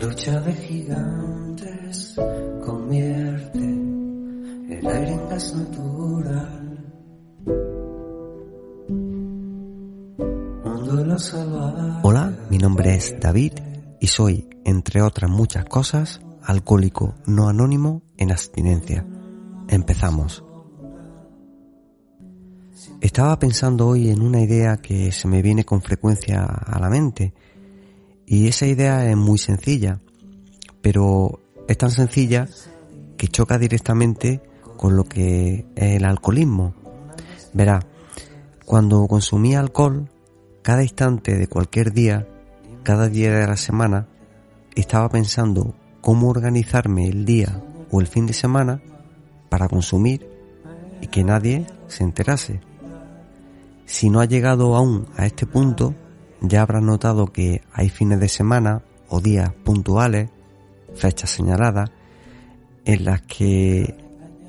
Lucha de gigantes convierte el aire en gas natural. Hola, mi nombre es David y soy, entre otras muchas cosas, alcohólico no anónimo en abstinencia. Empezamos. Estaba pensando hoy en una idea que se me viene con frecuencia a la mente y esa idea es muy sencilla, pero es tan sencilla que choca directamente con lo que es el alcoholismo. Verá, cuando consumía alcohol, cada instante de cualquier día, cada día de la semana, estaba pensando cómo organizarme el día o el fin de semana para consumir y que nadie se enterase. Si no ha llegado aún a este punto, ya habrá notado que hay fines de semana o días puntuales, fechas señaladas, en las que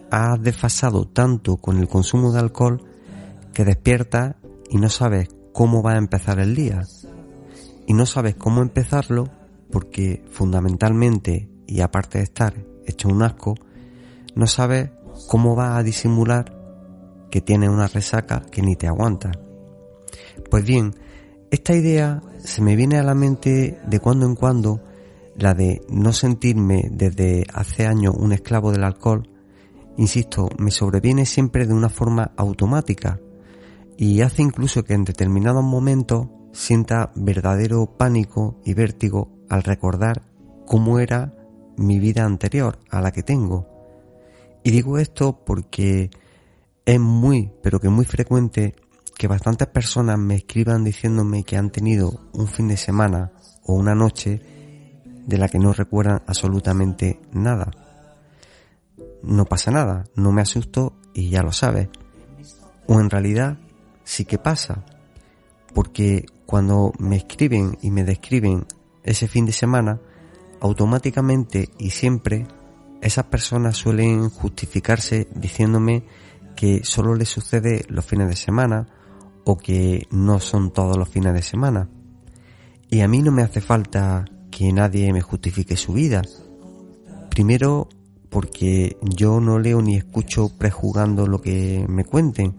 has desfasado tanto con el consumo de alcohol que despiertas y no sabes cómo va a empezar el día. Y no sabes cómo empezarlo porque fundamentalmente, y aparte de estar hecho un asco, no sabes cómo va a disimular que tiene una resaca que ni te aguanta. Pues bien, esta idea se me viene a la mente de cuando en cuando, la de no sentirme desde hace años un esclavo del alcohol, insisto, me sobreviene siempre de una forma automática y hace incluso que en determinados momentos sienta verdadero pánico y vértigo al recordar cómo era mi vida anterior a la que tengo. Y digo esto porque es muy, pero que muy frecuente que bastantes personas me escriban diciéndome que han tenido un fin de semana o una noche de la que no recuerdan absolutamente nada. No pasa nada, no me asusto y ya lo sabes. O en realidad sí que pasa, porque cuando me escriben y me describen ese fin de semana, automáticamente y siempre esas personas suelen justificarse diciéndome que solo le sucede los fines de semana o que no son todos los fines de semana. Y a mí no me hace falta que nadie me justifique su vida. Primero porque yo no leo ni escucho prejugando lo que me cuenten.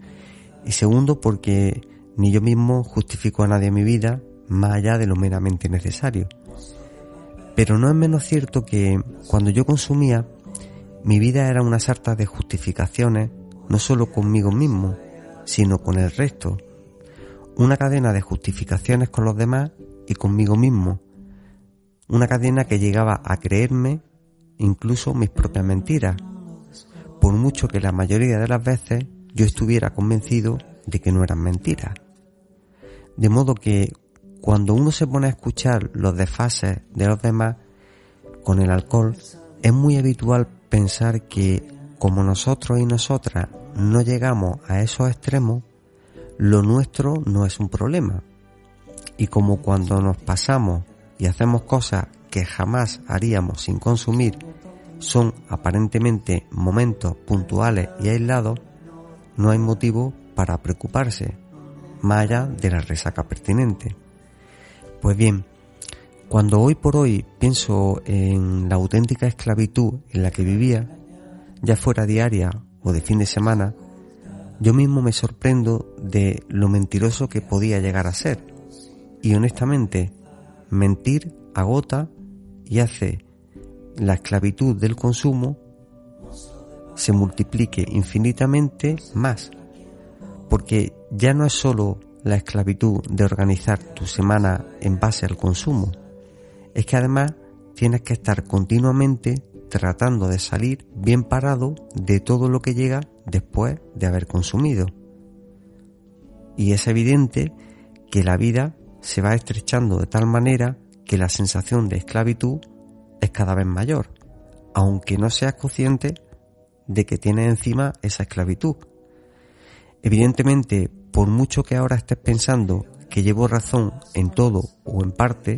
Y segundo porque ni yo mismo justifico a nadie mi vida más allá de lo meramente necesario. Pero no es menos cierto que cuando yo consumía, mi vida era una sarta de justificaciones no solo conmigo mismo, sino con el resto. Una cadena de justificaciones con los demás y conmigo mismo. Una cadena que llegaba a creerme incluso mis propias mentiras, por mucho que la mayoría de las veces yo estuviera convencido de que no eran mentiras. De modo que cuando uno se pone a escuchar los desfases de los demás con el alcohol, es muy habitual pensar que como nosotros y nosotras no llegamos a esos extremos, lo nuestro no es un problema. Y como cuando nos pasamos y hacemos cosas que jamás haríamos sin consumir, son aparentemente momentos puntuales y aislados, no hay motivo para preocuparse, más allá de la resaca pertinente. Pues bien, cuando hoy por hoy pienso en la auténtica esclavitud en la que vivía, ya fuera diaria o de fin de semana, yo mismo me sorprendo de lo mentiroso que podía llegar a ser. Y honestamente, mentir agota y hace la esclavitud del consumo se multiplique infinitamente más. Porque ya no es solo la esclavitud de organizar tu semana en base al consumo, es que además tienes que estar continuamente tratando de salir bien parado de todo lo que llega después de haber consumido. Y es evidente que la vida se va estrechando de tal manera que la sensación de esclavitud es cada vez mayor, aunque no seas consciente de que tienes encima esa esclavitud. Evidentemente, por mucho que ahora estés pensando que llevo razón en todo o en parte,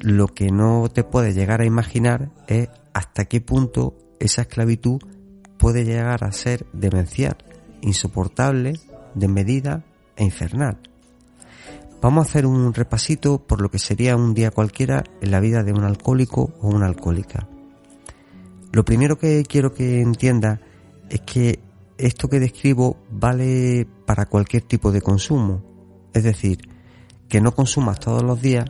lo que no te puedes llegar a imaginar es hasta qué punto esa esclavitud puede llegar a ser demencial, insoportable, desmedida e infernal. Vamos a hacer un repasito por lo que sería un día cualquiera en la vida de un alcohólico o una alcohólica. Lo primero que quiero que entienda es que esto que describo vale para cualquier tipo de consumo. Es decir, que no consumas todos los días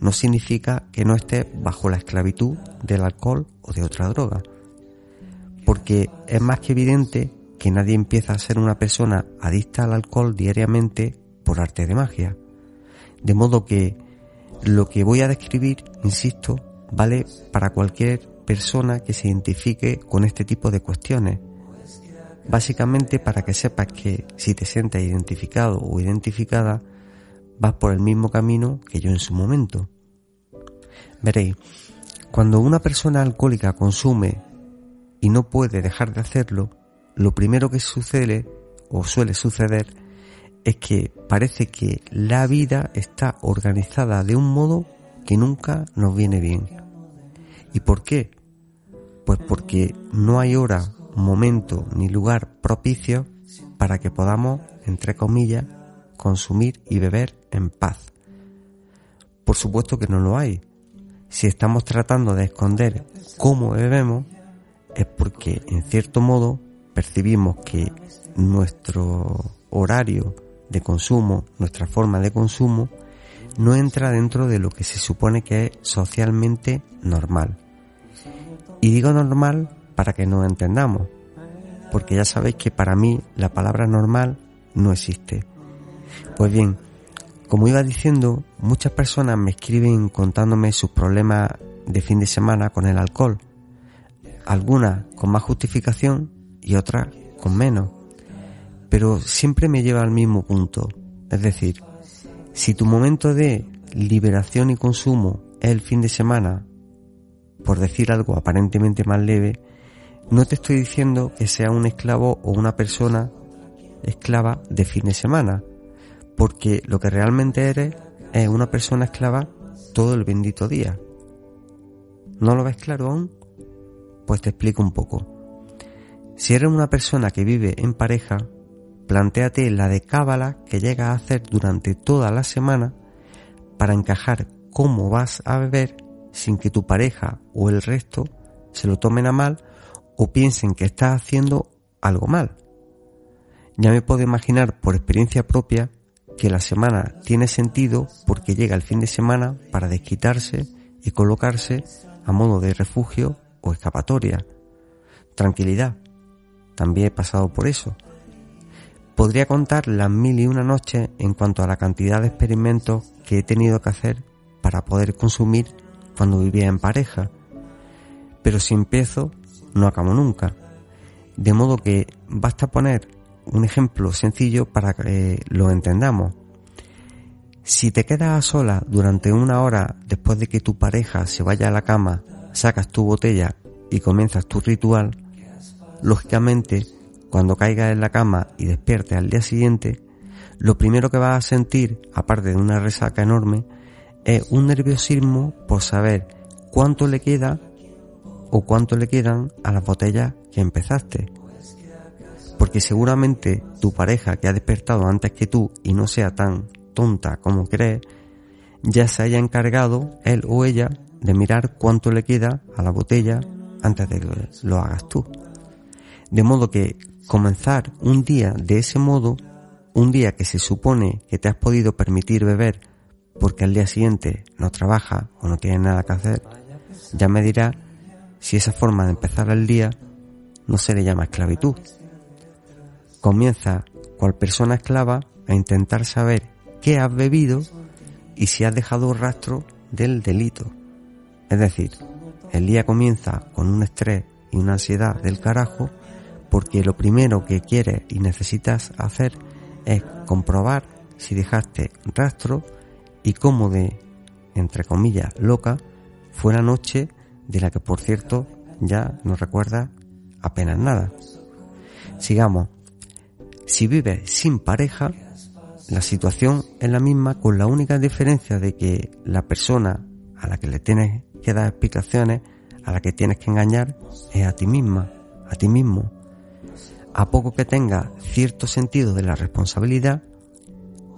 no significa que no estés bajo la esclavitud del alcohol o de otra droga. Porque es más que evidente que nadie empieza a ser una persona adicta al alcohol diariamente por arte de magia. De modo que lo que voy a describir, insisto, vale para cualquier persona que se identifique con este tipo de cuestiones. Básicamente para que sepas que si te sientes identificado o identificada, vas por el mismo camino que yo en su momento. Veréis, cuando una persona alcohólica consume y no puede dejar de hacerlo, lo primero que sucede o suele suceder es que parece que la vida está organizada de un modo que nunca nos viene bien. ¿Y por qué? Pues porque no hay hora, momento ni lugar propicio para que podamos, entre comillas, consumir y beber en paz. Por supuesto que no lo hay. Si estamos tratando de esconder cómo bebemos, es porque, en cierto modo, percibimos que nuestro horario de consumo, nuestra forma de consumo, no entra dentro de lo que se supone que es socialmente normal. Y digo normal para que nos entendamos, porque ya sabéis que para mí la palabra normal no existe. Pues bien, como iba diciendo, muchas personas me escriben contándome sus problemas de fin de semana con el alcohol, algunas con más justificación y otras con menos. Pero siempre me lleva al mismo punto. Es decir, si tu momento de liberación y consumo es el fin de semana, por decir algo aparentemente más leve, no te estoy diciendo que sea un esclavo o una persona esclava de fin de semana, porque lo que realmente eres es una persona esclava todo el bendito día. ¿No lo ves claro aún? Pues te explico un poco. Si eres una persona que vive en pareja, Plantéate la de cábala que llegas a hacer durante toda la semana para encajar cómo vas a beber sin que tu pareja o el resto se lo tomen a mal o piensen que estás haciendo algo mal. Ya me puedo imaginar por experiencia propia que la semana tiene sentido porque llega el fin de semana para desquitarse y colocarse a modo de refugio o escapatoria. Tranquilidad. También he pasado por eso. Podría contar las mil y una noches en cuanto a la cantidad de experimentos que he tenido que hacer para poder consumir cuando vivía en pareja. Pero si empiezo, no acabo nunca. De modo que basta poner un ejemplo sencillo para que lo entendamos. Si te quedas sola durante una hora después de que tu pareja se vaya a la cama, sacas tu botella y comienzas tu ritual, lógicamente cuando caigas en la cama y despiertes al día siguiente, lo primero que vas a sentir, aparte de una resaca enorme, es un nerviosismo por saber cuánto le queda o cuánto le quedan a las botellas que empezaste. Porque seguramente tu pareja que ha despertado antes que tú y no sea tan tonta como crees, ya se haya encargado él o ella de mirar cuánto le queda a la botella antes de que lo hagas tú. De modo que comenzar un día de ese modo, un día que se supone que te has podido permitir beber porque al día siguiente no trabaja o no tiene nada que hacer, ya me dirá si esa forma de empezar el día no se le llama esclavitud. Comienza cual persona esclava a intentar saber qué has bebido y si has dejado rastro del delito. Es decir, el día comienza con un estrés y una ansiedad del carajo porque lo primero que quieres y necesitas hacer es comprobar si dejaste rastro y cómo de, entre comillas, loca, fue la noche de la que, por cierto, ya no recuerda apenas nada. Sigamos. Si vives sin pareja, la situación es la misma con la única diferencia de que la persona a la que le tienes que dar explicaciones, a la que tienes que engañar, es a ti misma, a ti mismo. A poco que tenga cierto sentido de la responsabilidad,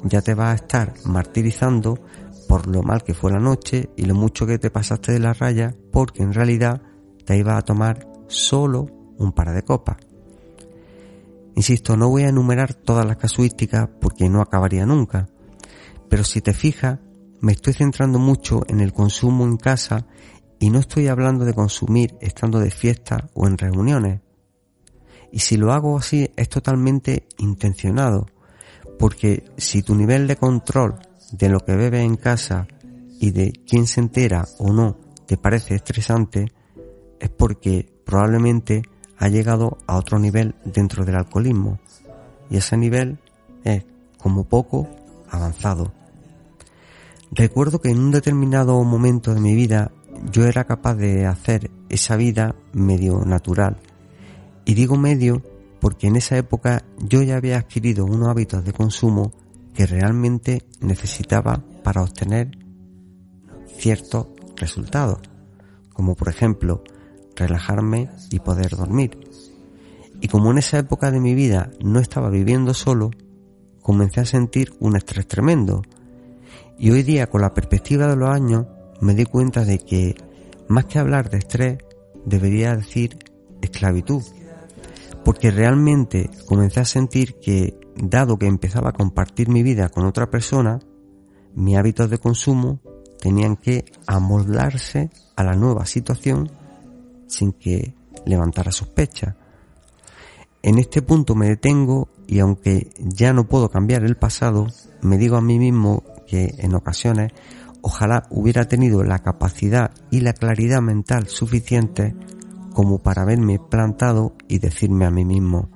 ya te vas a estar martirizando por lo mal que fue la noche y lo mucho que te pasaste de la raya, porque en realidad te ibas a tomar solo un par de copas. Insisto, no voy a enumerar todas las casuísticas porque no acabaría nunca, pero si te fijas, me estoy centrando mucho en el consumo en casa y no estoy hablando de consumir estando de fiesta o en reuniones. Y si lo hago así es totalmente intencionado, porque si tu nivel de control de lo que bebes en casa y de quién se entera o no te parece estresante, es porque probablemente ha llegado a otro nivel dentro del alcoholismo y ese nivel es como poco avanzado. Recuerdo que en un determinado momento de mi vida yo era capaz de hacer esa vida medio natural. Y digo medio porque en esa época yo ya había adquirido unos hábitos de consumo que realmente necesitaba para obtener ciertos resultados, como por ejemplo relajarme y poder dormir. Y como en esa época de mi vida no estaba viviendo solo, comencé a sentir un estrés tremendo. Y hoy día, con la perspectiva de los años, me di cuenta de que, más que hablar de estrés, debería decir esclavitud. Porque realmente comencé a sentir que, dado que empezaba a compartir mi vida con otra persona, mis hábitos de consumo tenían que amoldarse a la nueva situación sin que levantara sospecha. En este punto me detengo y aunque ya no puedo cambiar el pasado, me digo a mí mismo que en ocasiones ojalá hubiera tenido la capacidad y la claridad mental suficiente como para haberme plantado y decirme a mí mismo,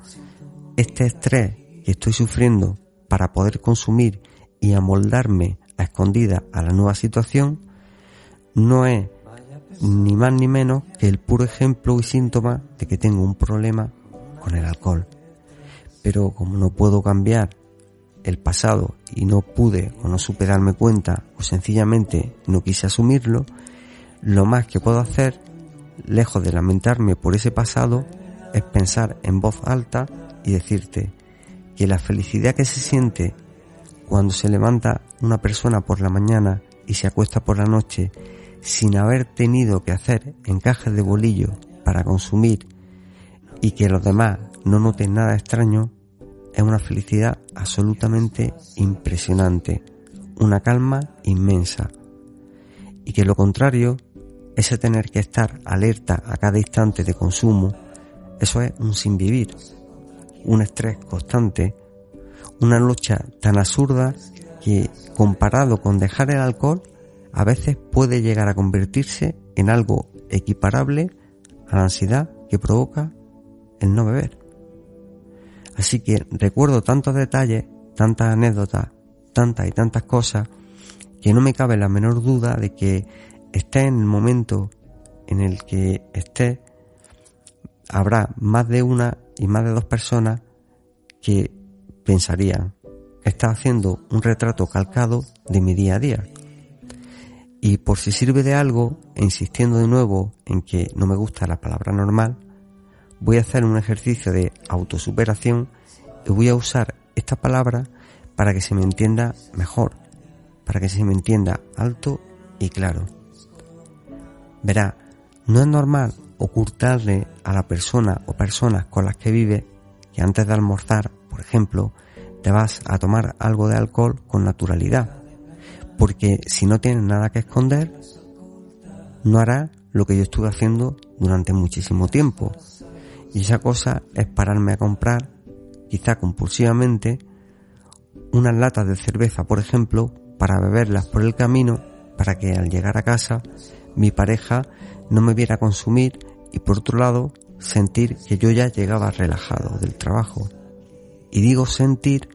este estrés que estoy sufriendo para poder consumir y amoldarme a escondida a la nueva situación no es ni más ni menos que el puro ejemplo y síntoma de que tengo un problema con el alcohol. Pero como no puedo cambiar el pasado y no pude o no supe darme cuenta o sencillamente no quise asumirlo, lo más que puedo hacer, lejos de lamentarme por ese pasado, es pensar en voz alta y decirte que la felicidad que se siente cuando se levanta una persona por la mañana y se acuesta por la noche sin haber tenido que hacer encajes de bolillo para consumir y que los demás no noten nada extraño, es una felicidad absolutamente impresionante, una calma inmensa. Y que lo contrario, ese tener que estar alerta a cada instante de consumo, eso es un sin vivir, un estrés constante, una lucha tan absurda que comparado con dejar el alcohol, a veces puede llegar a convertirse en algo equiparable a la ansiedad que provoca el no beber. Así que recuerdo tantos detalles, tantas anécdotas, tantas y tantas cosas, que no me cabe la menor duda de que esté en el momento en el que esté, habrá más de una y más de dos personas que pensarían, está haciendo un retrato calcado de mi día a día. Y por si sirve de algo, insistiendo de nuevo en que no me gusta la palabra normal, voy a hacer un ejercicio de autosuperación y voy a usar esta palabra para que se me entienda mejor, para que se me entienda alto y claro. Verá, no es normal ocultarle a la persona o personas con las que vive que antes de almorzar, por ejemplo, te vas a tomar algo de alcohol con naturalidad. Porque si no tienes nada que esconder, no hará lo que yo estuve haciendo durante muchísimo tiempo, y esa cosa es pararme a comprar, quizá compulsivamente, unas latas de cerveza, por ejemplo, para beberlas por el camino, para que al llegar a casa mi pareja no me viera consumir y por otro lado sentir que yo ya llegaba relajado del trabajo. Y digo sentir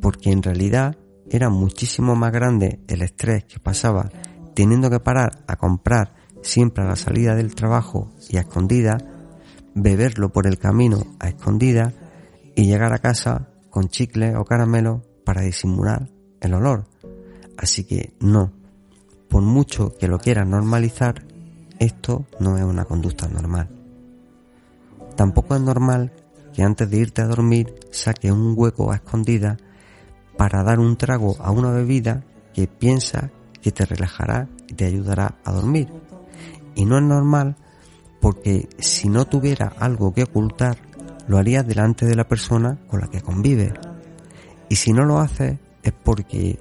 porque en realidad era muchísimo más grande el estrés que pasaba teniendo que parar a comprar siempre a la salida del trabajo y a escondida, beberlo por el camino a escondida y llegar a casa con chicle o caramelo para disimular el olor. Así que no, por mucho que lo quieras normalizar, esto no es una conducta normal. Tampoco es normal que antes de irte a dormir saques un hueco a escondida para dar un trago a una bebida que piensa que te relajará y te ayudará a dormir. Y no es normal porque si no tuviera algo que ocultar, lo harías delante de la persona con la que convive. Y si no lo haces es porque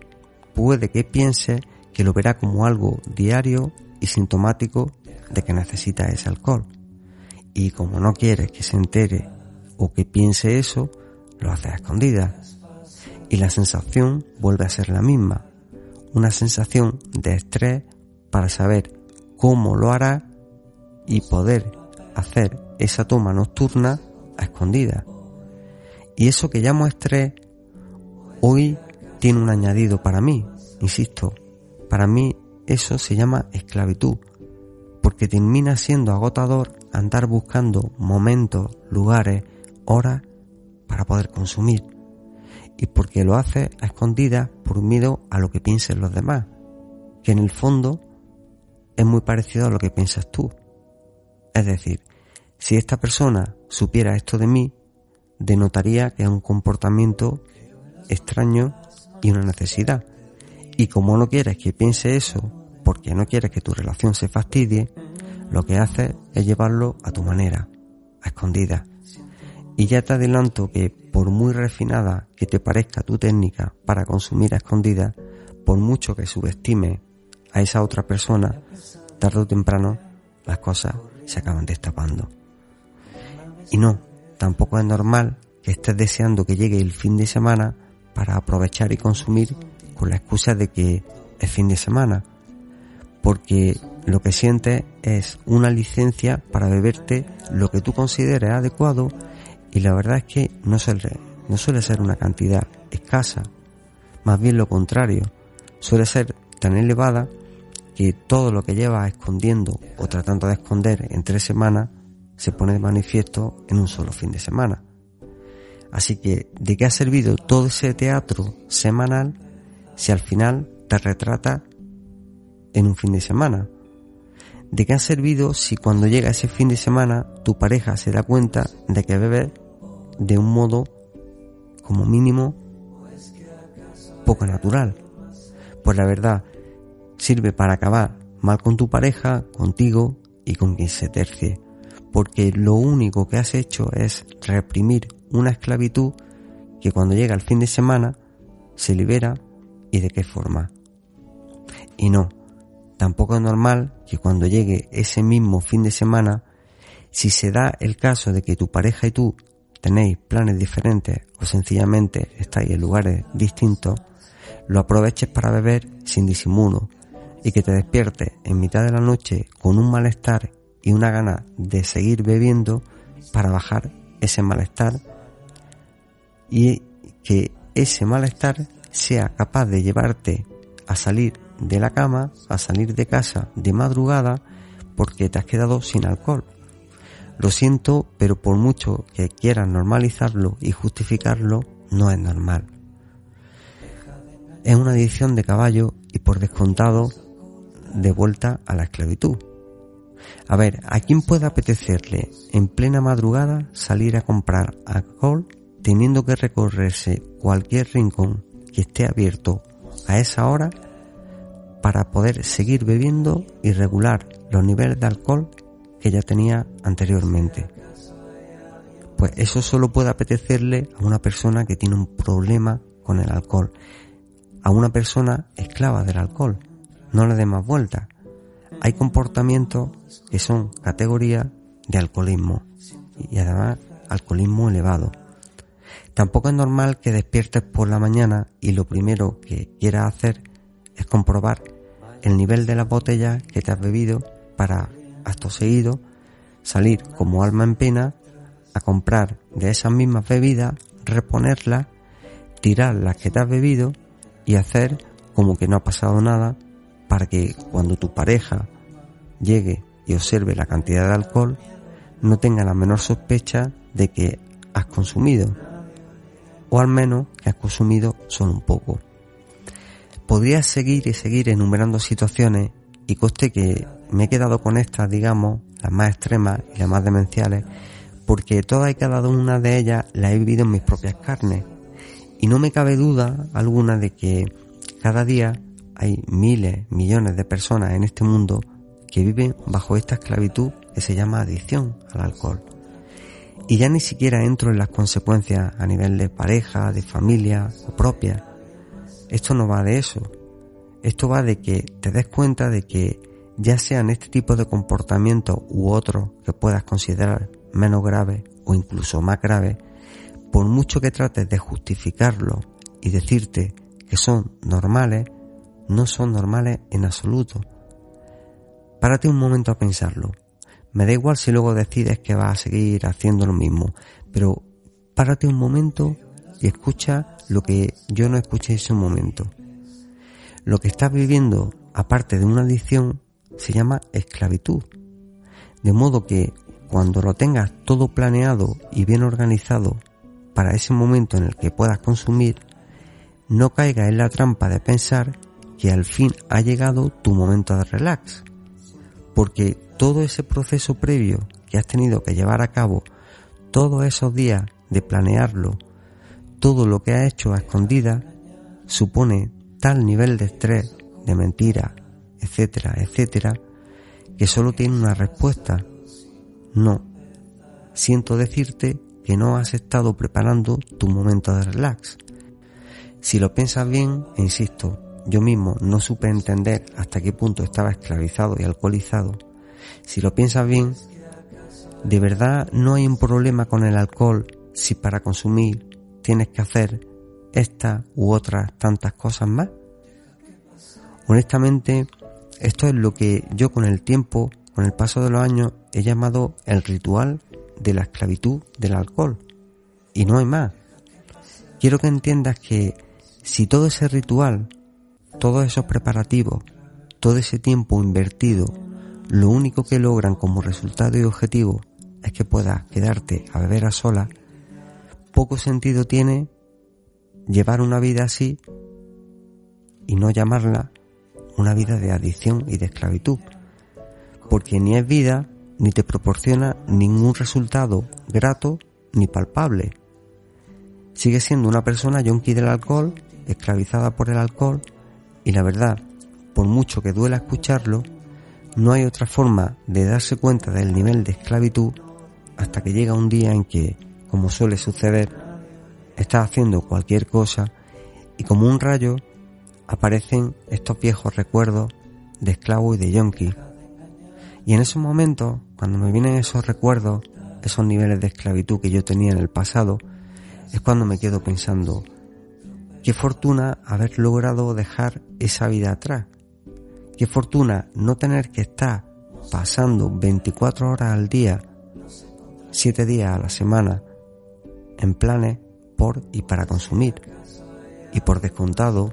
puede que piense que lo verá como algo diario y sintomático de que necesita ese alcohol. Y como no quieres que se entere o que piense eso, lo haces a escondidas. Y la sensación vuelve a ser la misma. Una sensación de estrés para saber cómo lo hará y poder hacer esa toma nocturna a escondidas. Y eso que llamo estrés hoy tiene un añadido para mí, insisto, para mí eso se llama esclavitud, porque termina siendo agotador andar buscando momentos, lugares, horas para poder consumir, y porque lo hace a escondidas por miedo a lo que piensen los demás, que en el fondo es muy parecido a lo que piensas tú. Es decir, si esta persona supiera esto de mí, denotaría que es un comportamiento extraño y una necesidad. Y como no quieres que piense eso, porque no quieres que tu relación se fastidie, lo que haces es llevarlo a tu manera, a escondida. Y ya te adelanto que por muy refinada que te parezca tu técnica para consumir a escondida, por mucho que subestime a esa otra persona, tarde o temprano las cosas se acaban destapando. Y no, tampoco es normal que estés deseando que llegue el fin de semana para aprovechar y consumir con la excusa de que es fin de semana, porque lo que sientes es una licencia para beberte lo que tú consideres adecuado y la verdad es que no suele, no suele ser una cantidad escasa, más bien lo contrario, suele ser tan elevada que todo lo que llevas escondiendo o tratando de esconder en tres semanas se pone de manifiesto en un solo fin de semana. Así que, ¿de qué ha servido todo ese teatro semanal si al final te retrata en un fin de semana? ¿De qué ha servido si cuando llega ese fin de semana tu pareja se da cuenta de que bebes de un modo como mínimo poco natural? Pues la verdad, sirve para acabar mal con tu pareja, contigo y con quien se tercie, porque lo único que has hecho es reprimir una esclavitud que cuando llega el fin de semana se libera y de qué forma. Y no, tampoco es normal que cuando llegue ese mismo fin de semana, si se da el caso de que tu pareja y tú tenéis planes diferentes o sencillamente estáis en lugares distintos, lo aproveches para beber sin disimulo y que te despiertes en mitad de la noche con un malestar y una gana de seguir bebiendo para bajar ese malestar y que ese malestar sea capaz de llevarte a salir de la cama, a salir de casa de madrugada porque te has quedado sin alcohol. Lo siento, pero por mucho que quieras normalizarlo y justificarlo, no es normal. Es una adicción de caballo y por descontado de vuelta a la esclavitud. A ver, ¿a quién puede apetecerle en plena madrugada salir a comprar alcohol teniendo que recorrerse cualquier rincón que esté abierto a esa hora para poder seguir bebiendo y regular los niveles de alcohol que ya tenía anteriormente? Pues eso solo puede apetecerle a una persona que tiene un problema con el alcohol, a una persona esclava del alcohol no le dé más vuelta. Hay comportamientos que son categoría de alcoholismo y además alcoholismo elevado. Tampoco es normal que despiertes por la mañana y lo primero que quieras hacer es comprobar el nivel de la botella que te has bebido para, acto seguido, salir como alma en pena a comprar de esas mismas bebidas, reponerlas, tirar las que te has bebido y hacer como que no ha pasado nada para que cuando tu pareja llegue y observe la cantidad de alcohol no tenga la menor sospecha de que has consumido o al menos que has consumido solo un poco. Podrías seguir y seguir enumerando situaciones y coste que me he quedado con estas, digamos, las más extremas y las más demenciales, porque todas y cada una de ellas las he vivido en mis propias carnes. Y no me cabe duda alguna de que cada día hay miles, millones de personas en este mundo que viven bajo esta esclavitud que se llama adicción al alcohol. Y ya ni siquiera entro en las consecuencias a nivel de pareja, de familia o propia. Esto no va de eso. Esto va de que te des cuenta de que ya sean este tipo de comportamiento u otro que puedas considerar menos grave o incluso más grave, por mucho que trates de justificarlo y decirte que son normales, no son normales en absoluto. Párate un momento a pensarlo. Me da igual si luego decides que vas a seguir haciendo lo mismo, pero párate un momento y escucha lo que yo no escuché en ese momento. Lo que estás viviendo, aparte de una adicción, se llama esclavitud. De modo que cuando lo tengas todo planeado y bien organizado para ese momento en el que puedas consumir, no caigas en la trampa de pensar que al fin ha llegado tu momento de relax. Porque todo ese proceso previo que has tenido que llevar a cabo, todos esos días de planearlo, todo lo que has hecho a escondida, supone tal nivel de estrés, de mentira, etcétera, etcétera, que solo tiene una respuesta. No. Siento decirte que no has estado preparando tu momento de relax. Si lo piensas bien, e insisto, yo mismo no supe entender hasta qué punto estaba esclavizado y alcoholizado. Si lo piensas bien, de verdad no hay un problema con el alcohol si para consumir tienes que hacer esta u otras tantas cosas más. Honestamente, esto es lo que yo con el tiempo, con el paso de los años, he llamado el ritual de la esclavitud del alcohol. Y no hay más. Quiero que entiendas que si todo ese ritual, todos esos preparativos, todo ese tiempo invertido, lo único que logran como resultado y objetivo es que puedas quedarte a beber a sola, poco sentido tiene llevar una vida así y no llamarla una vida de adicción y de esclavitud, porque ni es vida ni te proporciona ningún resultado grato ni palpable. Sigue siendo una persona yonki del alcohol, esclavizada por el alcohol, y la verdad, por mucho que duela escucharlo, no hay otra forma de darse cuenta del nivel de esclavitud hasta que llega un día en que, como suele suceder, estás haciendo cualquier cosa y como un rayo aparecen estos viejos recuerdos de esclavo y de yonki. Y en esos momentos, cuando me vienen esos recuerdos, esos niveles de esclavitud que yo tenía en el pasado, es cuando me quedo pensando, qué fortuna haber logrado dejar esa vida atrás. Qué fortuna no tener que estar pasando 24 horas al día, 7 días a la semana, en planes por y para consumir. Y por descontado,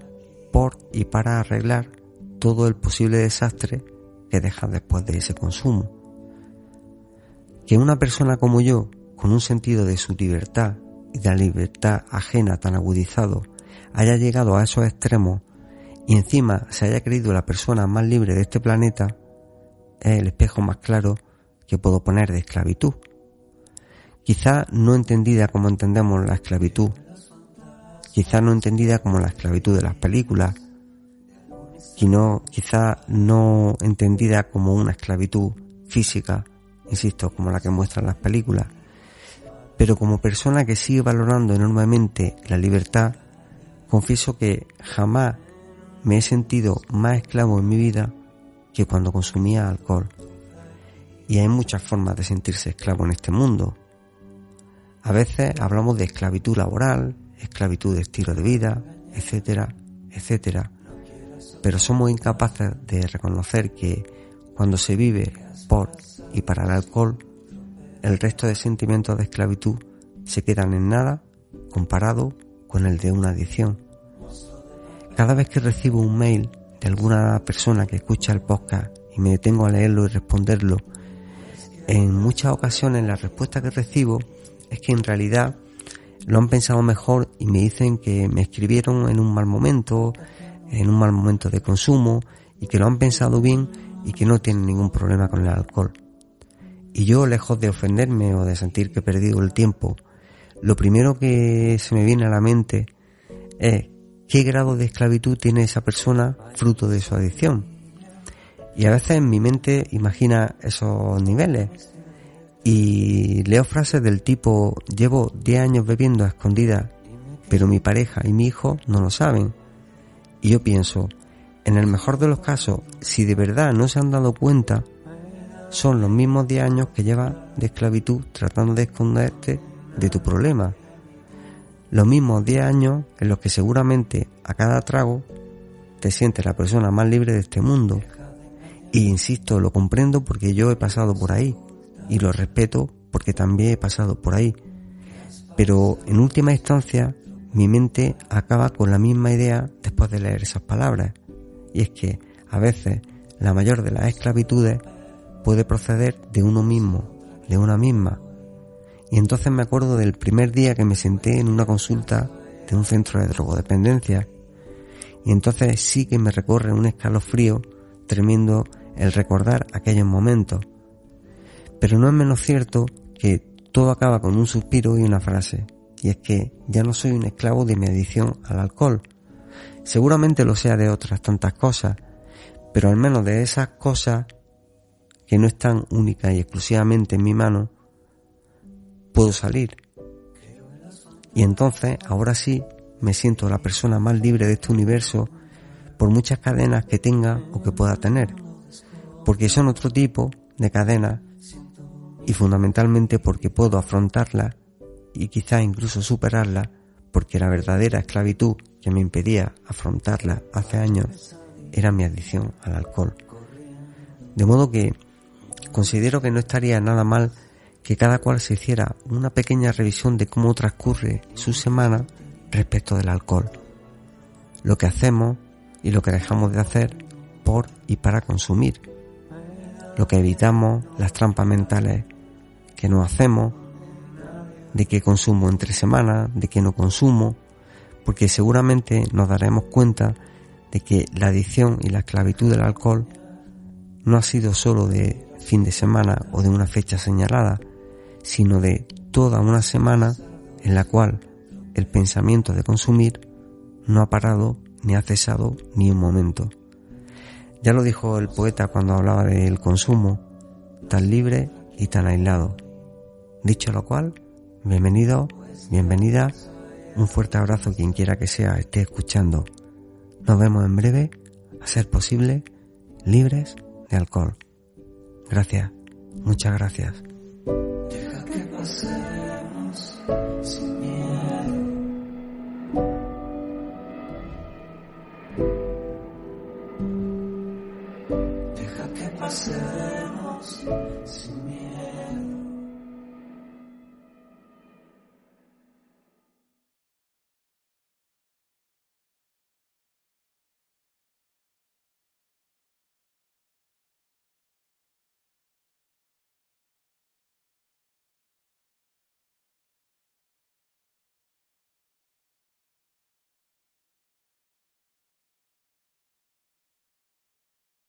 por y para arreglar todo el posible desastre que deja después de ese consumo. Que una persona como yo, con un sentido de su libertad y de la libertad ajena tan agudizado, haya llegado a esos extremos y encima se haya creído la persona más libre de este planeta, es el espejo más claro que puedo poner de esclavitud. Quizá no entendida como entendemos la esclavitud quizá no entendida como la esclavitud de las películas, quizá no entendida como una esclavitud física, insisto, como la que muestran las películas, pero como persona que sigue valorando enormemente la libertad, confieso que jamás me he sentido más esclavo en mi vida que cuando consumía alcohol. Y hay muchas formas de sentirse esclavo en este mundo. A veces hablamos de esclavitud laboral, esclavitud de estilo de vida, etcétera, etcétera. Pero somos incapaces de reconocer que cuando se vive por y para el alcohol, el resto de sentimientos de esclavitud se quedan en nada comparado con el de una adicción. cada vez que recibo un mail de alguna persona que escucha el podcast y me detengo a leerlo y responderlo, en muchas ocasiones la respuesta que recibo es que en realidad lo han pensado mejor y me dicen que me escribieron en un mal momento, en un mal momento de consumo y que lo han pensado bien y que no tienen ningún problema con el alcohol. Y yo, lejos de ofenderme o de sentir que he perdido el tiempo, lo primero que se me viene a la mente es qué grado de esclavitud tiene esa persona fruto de su adicción. Y a veces en mi mente imagina esos niveles y leo frases del tipo llevo 10 años bebiendo a escondidas, pero mi pareja y mi hijo no lo saben. Y yo pienso, en el mejor de los casos, si de verdad no se han dado cuenta, son los mismos 10 años que llevas de esclavitud tratando de esconderte de tu problema. Los mismos 10 años en los que seguramente a cada trago te sientes la persona más libre de este mundo. Y insisto, lo comprendo porque yo he pasado por ahí y lo respeto porque también he pasado por ahí. Pero en última instancia, mi mente acaba con la misma idea después de leer esas palabras. Y es que a veces la mayor de las esclavitudes puede proceder de uno mismo, de una misma. Y entonces me acuerdo del primer día que me senté en una consulta de un centro de drogodependencia. Y entonces sí que me recorre un escalofrío tremendo el recordar aquellos momentos. Pero no es menos cierto que todo acaba con un suspiro y una frase. Y es que ya no soy un esclavo de mi adicción al alcohol. Seguramente lo sea de otras tantas cosas, pero al menos de esas cosas que no están únicas y exclusivamente en mi mano, puedo salir. Y entonces, ahora sí, me siento la persona más libre de este universo por muchas cadenas que tenga o que pueda tener. Porque son otro tipo de cadenas y fundamentalmente porque puedo afrontarla y quizás incluso superarla porque la verdadera esclavitud que me impedía afrontarla hace años era mi adicción al alcohol. De modo que considero que no estaría nada mal que cada cual se hiciera una pequeña revisión de cómo transcurre su semana respecto del alcohol, lo que hacemos y lo que dejamos de hacer por y para consumir, lo que evitamos, las trampas mentales que no hacemos, de qué consumo entre semanas, de qué no consumo, porque seguramente nos daremos cuenta de que la adicción y la esclavitud del alcohol no ha sido solo de fin de semana o de una fecha señalada, sino de toda una semana en la cual el pensamiento de consumir no ha parado ni ha cesado ni un momento. Ya lo dijo el poeta cuando hablaba del consumo, tan libre y tan aislado. Dicho lo cual, bienvenido, bienvenida, un fuerte abrazo quien quiera que sea esté escuchando. Nos vemos en breve, a ser posible, libres de alcohol. Gracias, muchas gracias. Deja que pasemos sin miedo. Deja que pasemos.